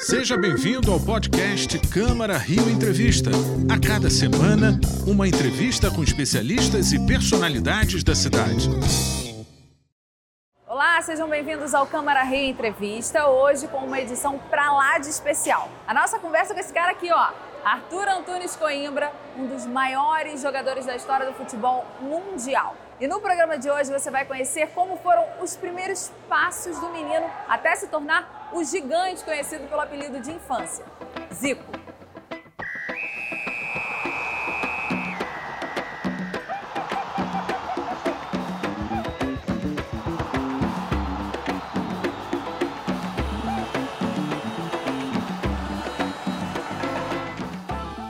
Seja bem-vindo ao podcast Câmara Rio Entrevista. A cada semana, uma entrevista com especialistas e personalidades da cidade. Olá, sejam bem-vindos ao Câmara Rio Entrevista, hoje com uma edição pra lá de especial. A nossa conversa com esse cara aqui, ó, Arthur Antunes Coimbra, um dos maiores jogadores da história do futebol mundial. E no programa de hoje você vai conhecer como foram os primeiros passos do menino até se tornar o gigante conhecido pelo apelido de infância, Zico.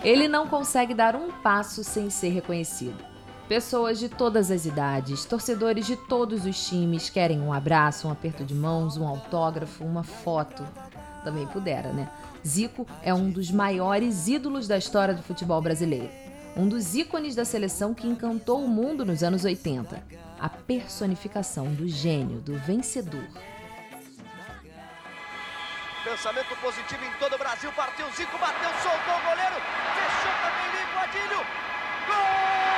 Ele não consegue dar um passo sem ser reconhecido. Pessoas de todas as idades, torcedores de todos os times querem um abraço, um aperto de mãos, um autógrafo, uma foto. Também pudera, né? Zico é um dos maiores ídolos da história do futebol brasileiro. Um dos ícones da seleção que encantou o mundo nos anos 80. A personificação do gênio, do vencedor. Pensamento positivo em todo o Brasil. Partiu Zico, bateu, soltou o goleiro. Fechou também Lico Adílio. Gol!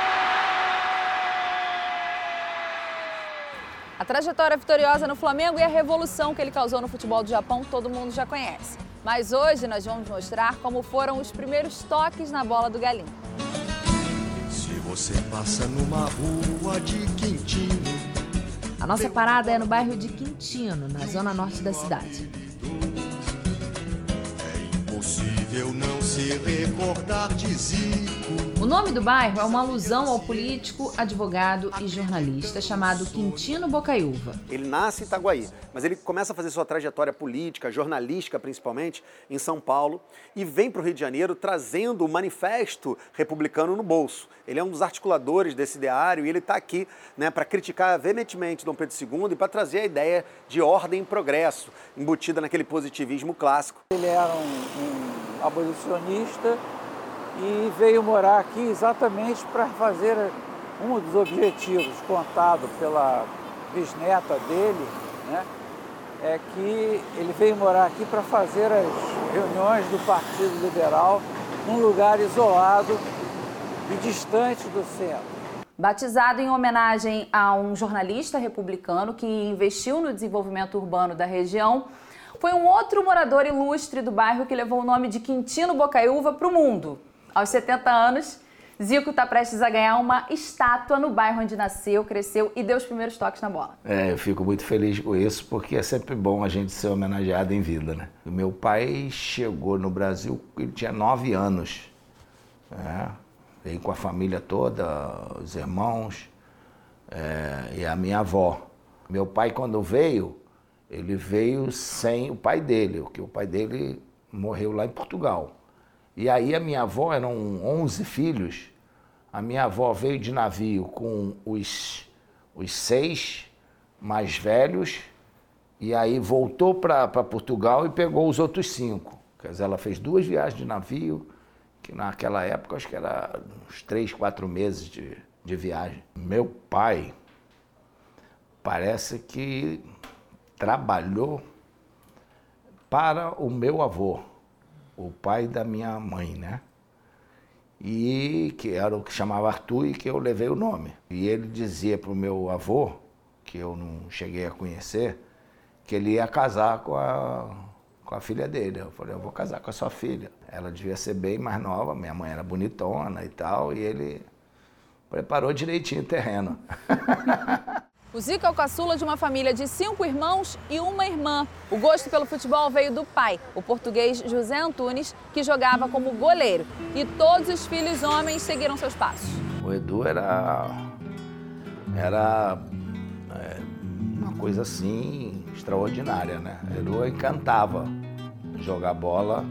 A trajetória vitoriosa no Flamengo e a revolução que ele causou no futebol do Japão todo mundo já conhece. Mas hoje nós vamos mostrar como foram os primeiros toques na bola do Galinho. Se você passa numa rua de Quintino. A nossa parada é no bairro de Quintino, na zona norte da cidade. É impossível não se recordar de Zico. O nome do bairro é uma alusão ao político, advogado e jornalista chamado Quintino Bocaiúva. Ele nasce em Itaguaí, mas ele começa a fazer sua trajetória política, jornalística principalmente, em São Paulo e vem para o Rio de Janeiro trazendo o manifesto republicano no bolso. Ele é um dos articuladores desse ideário e ele está aqui né, para criticar veementemente Dom Pedro II e para trazer a ideia de ordem e progresso, embutida naquele positivismo clássico. Ele era um, um abolicionista e veio morar aqui exatamente para fazer um dos objetivos contado pela bisneta dele, né, é que ele veio morar aqui para fazer as reuniões do Partido Liberal num lugar isolado e distante do centro. Batizado em homenagem a um jornalista republicano que investiu no desenvolvimento urbano da região, foi um outro morador ilustre do bairro que levou o nome de Quintino Bocaiúva para o mundo. Aos 70 anos, Zico está prestes a ganhar uma estátua no bairro onde nasceu, cresceu e deu os primeiros toques na bola. É, eu fico muito feliz com isso, porque é sempre bom a gente ser homenageado em vida, né? O meu pai chegou no Brasil, ele tinha nove anos. É, veio com a família toda, os irmãos é, e a minha avó. Meu pai, quando veio, ele veio sem o pai dele, porque o pai dele morreu lá em Portugal. E aí a minha avó, eram 11 filhos, a minha avó veio de navio com os, os seis mais velhos, e aí voltou para Portugal e pegou os outros cinco. Quer dizer, ela fez duas viagens de navio, que naquela época acho que era uns três, quatro meses de, de viagem. Meu pai parece que trabalhou para o meu avô o pai da minha mãe, né? E que era o que chamava Arthur e que eu levei o nome. E ele dizia para o meu avô, que eu não cheguei a conhecer, que ele ia casar com a, com a filha dele. Eu falei, eu vou casar com a sua filha. Ela devia ser bem mais nova, minha mãe era bonitona e tal, e ele preparou direitinho o terreno. O Zico é o caçula de uma família de cinco irmãos e uma irmã. O gosto pelo futebol veio do pai, o português José Antunes, que jogava como goleiro. E todos os filhos homens seguiram seus passos. O Edu era. Era. É, uma coisa assim extraordinária, né? O Edu encantava jogar bola.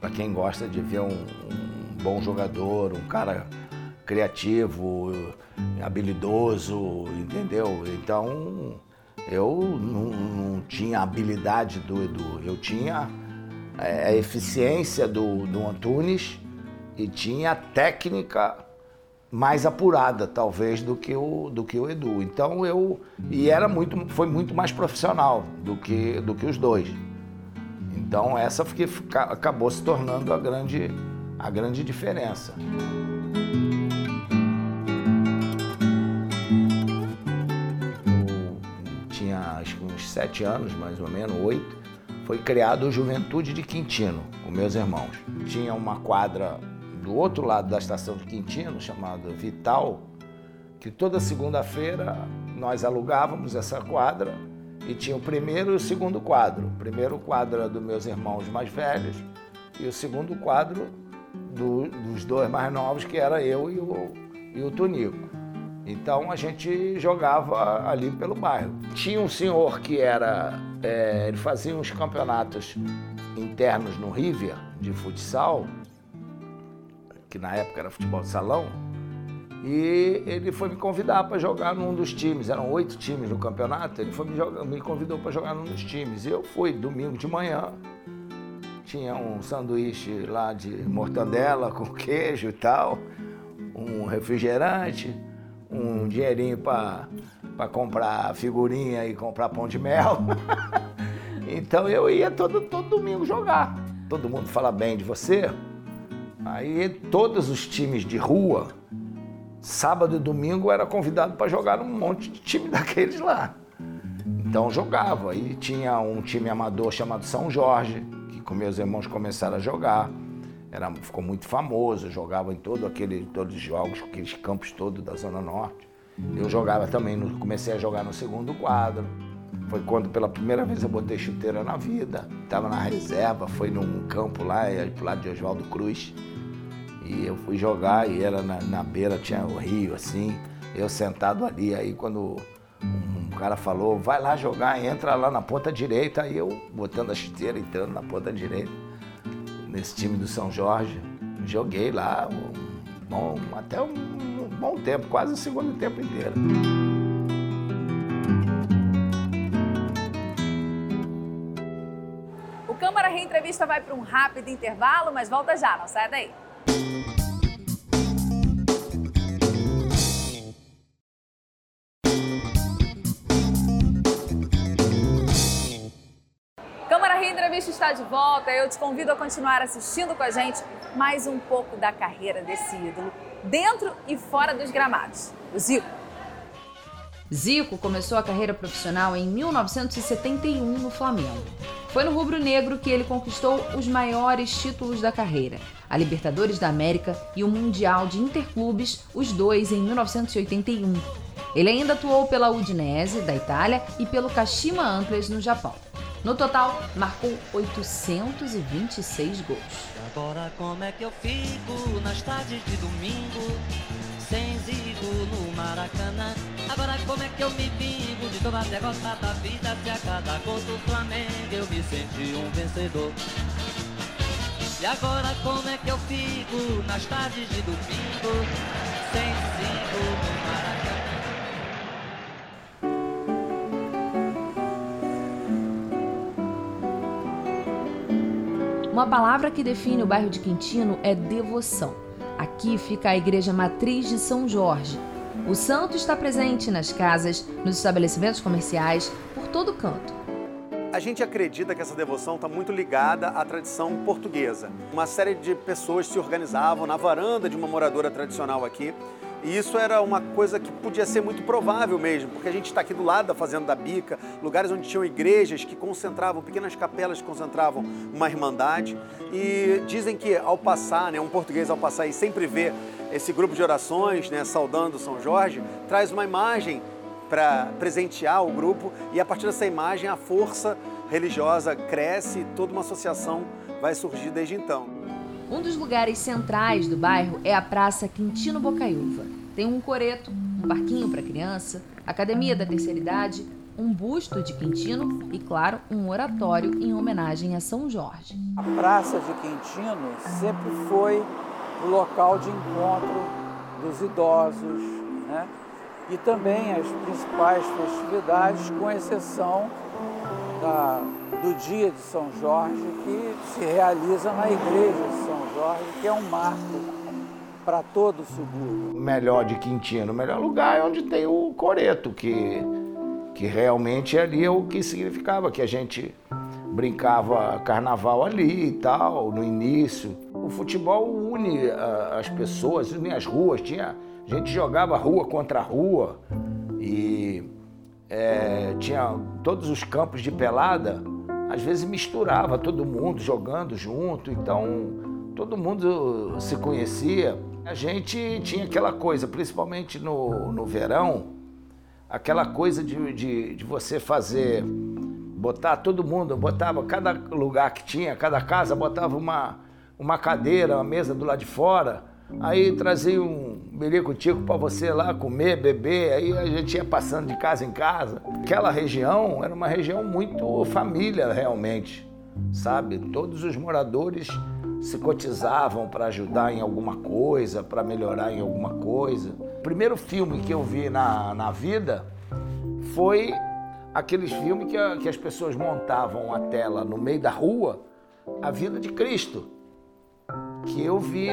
Para quem gosta de ver um, um bom jogador, um cara criativo, habilidoso, entendeu? Então eu não, não tinha a habilidade do Edu, eu tinha é, a eficiência do, do Antunes e tinha a técnica mais apurada, talvez, do que o, do que o Edu. Então eu. E era muito, foi muito mais profissional do que, do que os dois. Então essa que acabou se tornando a grande, a grande diferença. Sete anos, mais ou menos, oito, foi criado o Juventude de Quintino, com meus irmãos. Tinha uma quadra do outro lado da estação de Quintino, chamada Vital, que toda segunda-feira nós alugávamos essa quadra e tinha o primeiro e o segundo quadro. O primeiro quadro era dos meus irmãos mais velhos e o segundo quadro do, dos dois mais novos, que era eu e o, e o Tonico. Então a gente jogava ali pelo bairro. Tinha um senhor que era. É, ele fazia uns campeonatos internos no River de futsal, que na época era futebol de salão, e ele foi me convidar para jogar num dos times. Eram oito times no campeonato. Ele foi me, jogar, me convidou para jogar num dos times. E eu fui domingo de manhã. Tinha um sanduíche lá de mortadela com queijo e tal, um refrigerante, um dinheirinho para comprar figurinha e comprar pão de mel. então eu ia todo, todo domingo jogar. Todo mundo fala bem de você. Aí todos os times de rua sábado e domingo era convidado para jogar num monte de time daqueles lá. Então jogava. E tinha um time amador chamado São Jorge, que com meus irmãos começaram a jogar. Era, ficou muito famoso, jogava em todo aquele, todos os jogos, aqueles campos todos da Zona Norte. Eu jogava também, no, comecei a jogar no segundo quadro. Foi quando pela primeira vez eu botei chuteira na vida. Estava na reserva, foi num campo lá, pro lado de Oswaldo Cruz. E eu fui jogar e era na, na beira, tinha o rio assim, eu sentado ali. Aí quando um cara falou, vai lá jogar, entra lá na ponta direita, aí eu botando a chuteira, entrando na ponta direita, nesse time do São Jorge. Joguei lá um bom, até um, um bom tempo, quase o segundo tempo inteiro. O Câmara Reentrevista vai para um rápido intervalo, mas volta já, não sai daí. Está de volta. Eu te convido a continuar assistindo com a gente mais um pouco da carreira desse ídolo, dentro e fora dos gramados. O Zico. Zico começou a carreira profissional em 1971 no Flamengo. Foi no Rubro Negro que ele conquistou os maiores títulos da carreira: a Libertadores da América e o Mundial de Interclubes, os dois em 1981. Ele ainda atuou pela Udinese, da Itália, e pelo Kashima Antlers, no Japão. No total, marcou 826 gols. Agora como é que eu fico nas tardes de domingo, sem zigo no Maracanã? Agora como é que eu me vingo de toda a derrota da vida se a cada gol do Flamengo eu me senti um vencedor? E agora como é que eu fico nas tardes de domingo, sem zigo Uma palavra que define o bairro de Quintino é devoção. Aqui fica a igreja matriz de São Jorge. O santo está presente nas casas, nos estabelecimentos comerciais, por todo canto. A gente acredita que essa devoção está muito ligada à tradição portuguesa. Uma série de pessoas se organizavam na varanda de uma moradora tradicional aqui e isso era uma coisa que podia ser muito provável mesmo, porque a gente está aqui do lado da Fazenda da Bica, lugares onde tinham igrejas que concentravam, pequenas capelas que concentravam uma irmandade. E dizem que ao passar, né, um português ao passar e sempre vê esse grupo de orações, né, saudando São Jorge, traz uma imagem para presentear o grupo e a partir dessa imagem a força religiosa cresce e toda uma associação vai surgir desde então. Um dos lugares centrais do bairro é a Praça Quintino Bocaiúva. Tem um coreto, um parquinho para criança, academia da terceira idade, um busto de Quintino e, claro, um oratório em homenagem a São Jorge. A Praça de Quintino sempre foi o local de encontro dos idosos, né? E também as principais festividades, com exceção da do dia de São Jorge, que se realiza na igreja de São Jorge, que é um marco para todo o subúrbio. Melhor de Quintino, o melhor lugar é onde tem o coreto, que, que realmente ali é o que significava, que a gente brincava carnaval ali e tal, no início. O futebol une uh, as pessoas, une as ruas. Tinha, a gente jogava rua contra rua e é, tinha todos os campos de pelada. Às vezes misturava todo mundo jogando junto, então todo mundo se conhecia. A gente tinha aquela coisa, principalmente no, no verão, aquela coisa de, de, de você fazer botar todo mundo, botava cada lugar que tinha, cada casa, botava uma, uma cadeira, uma mesa do lado de fora, aí trazia um berico-tico para você lá comer, beber, aí a gente ia passando de casa em casa. Aquela região era uma região muito família realmente, sabe? Todos os moradores se cotizavam para ajudar em alguma coisa, para melhorar em alguma coisa. O primeiro filme que eu vi na, na vida foi aqueles filmes que, a, que as pessoas montavam a tela no meio da rua, a vida de Cristo. Que eu vi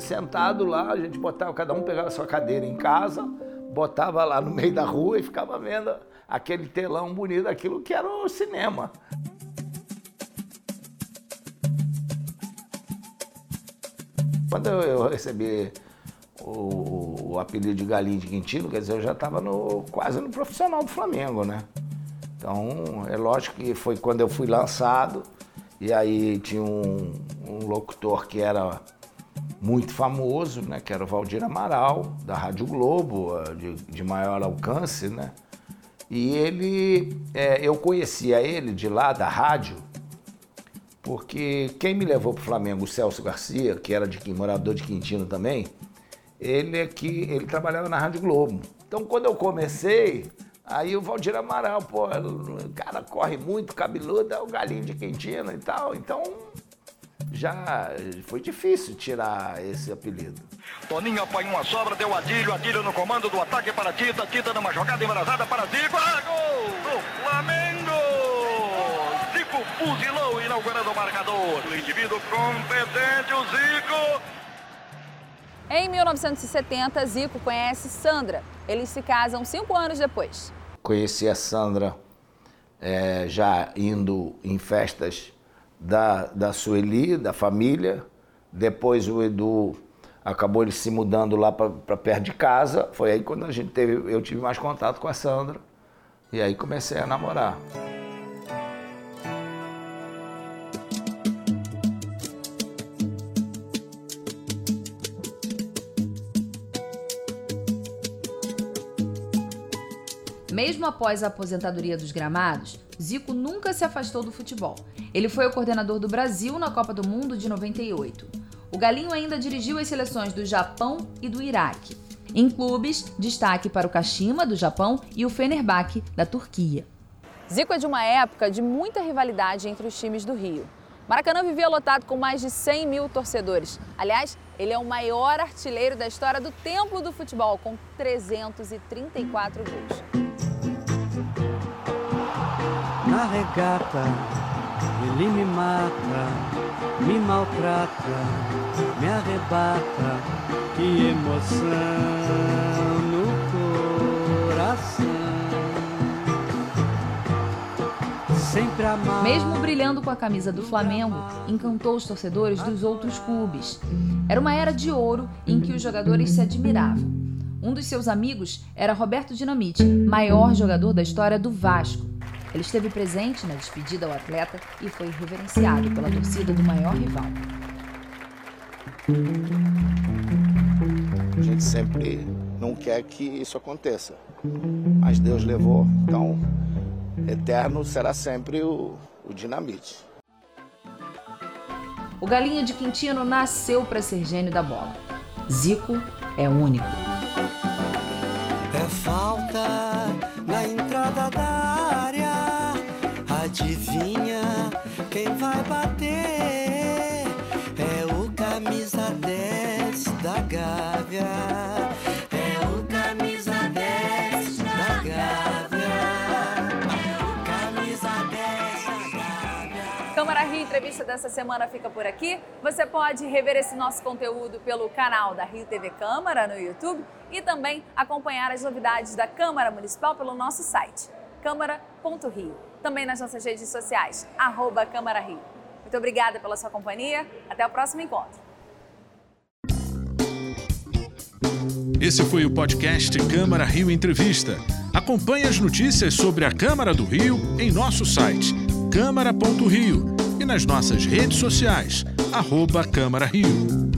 sentado lá, a gente botava, cada um pegava sua cadeira em casa, botava lá no meio da rua e ficava vendo aquele telão bonito, aquilo que era o cinema. Quando eu recebi o, o, apelido de Galinho de Quintino, quer dizer, eu já estava quase no profissional do Flamengo, né? Então, é lógico que foi quando eu fui lançado, e aí tinha um, um locutor que era muito famoso, né, que era o Valdir Amaral, da Rádio Globo, de, de maior alcance, né? E ele, é, eu conhecia ele de lá, da rádio, porque quem me levou para o Flamengo, o Celso Garcia, que era de morador de Quintino também, ele é que ele trabalhava na Rádio Globo. Então, quando eu comecei, Aí o Valdir Amaral, pô, o cara corre muito, cabeludo, é o galinho de Quintino e tal. Então já foi difícil tirar esse apelido. Toninho apanhou uma sobra, deu Adílio, Adílio no comando do ataque para Tita, Tita numa jogada embarazada para Zico, ah, gol do Flamengo! Fuzilou, inaugurando o marcador. O indivíduo competente, o Zico. Em 1970, Zico conhece Sandra. Eles se casam cinco anos depois. Conheci a Sandra é, já indo em festas da, da Sueli, da família. Depois o Edu acabou ele se mudando lá para perto de casa. Foi aí quando a gente teve, eu tive mais contato com a Sandra. E aí comecei a namorar. Após a aposentadoria dos gramados, Zico nunca se afastou do futebol. Ele foi o coordenador do Brasil na Copa do Mundo de 98. O Galinho ainda dirigiu as seleções do Japão e do Iraque. Em clubes, destaque para o Kashima, do Japão, e o Fenerbahçe, da Turquia. Zico é de uma época de muita rivalidade entre os times do Rio. Maracanã vivia lotado com mais de 100 mil torcedores. Aliás, ele é o maior artilheiro da história do Templo do Futebol, com 334 gols Ele me mata, me maltrata, me arrebata. Que emoção no coração. Sempre amar. Mesmo brilhando com a camisa do Flamengo, encantou os torcedores dos outros clubes. Era uma era de ouro em que os jogadores se admiravam. Um dos seus amigos era Roberto Dinamite, maior jogador da história do Vasco. Ele esteve presente na despedida ao atleta e foi reverenciado pela torcida do maior rival. A gente sempre não quer que isso aconteça, mas Deus levou, então eterno será sempre o, o dinamite. O Galinha de Quintino nasceu para ser gênio da bola. Zico é único. Adivinha quem vai bater? É o camisa 10 da Gávea. É o camisa 10 da Gávea. É o camisa 10 da Gávea. Câmara Rio Entrevista dessa semana fica por aqui. Você pode rever esse nosso conteúdo pelo canal da Rio TV Câmara no YouTube e também acompanhar as novidades da Câmara Municipal pelo nosso site câmara.rio. também nas nossas redes sociais, arroba Câmara Rio. Muito obrigada pela sua companhia. Até o próximo encontro. Esse foi o podcast Câmara Rio Entrevista. Acompanhe as notícias sobre a Câmara do Rio em nosso site câmara.rio e nas nossas redes sociais, arroba Câmara Rio.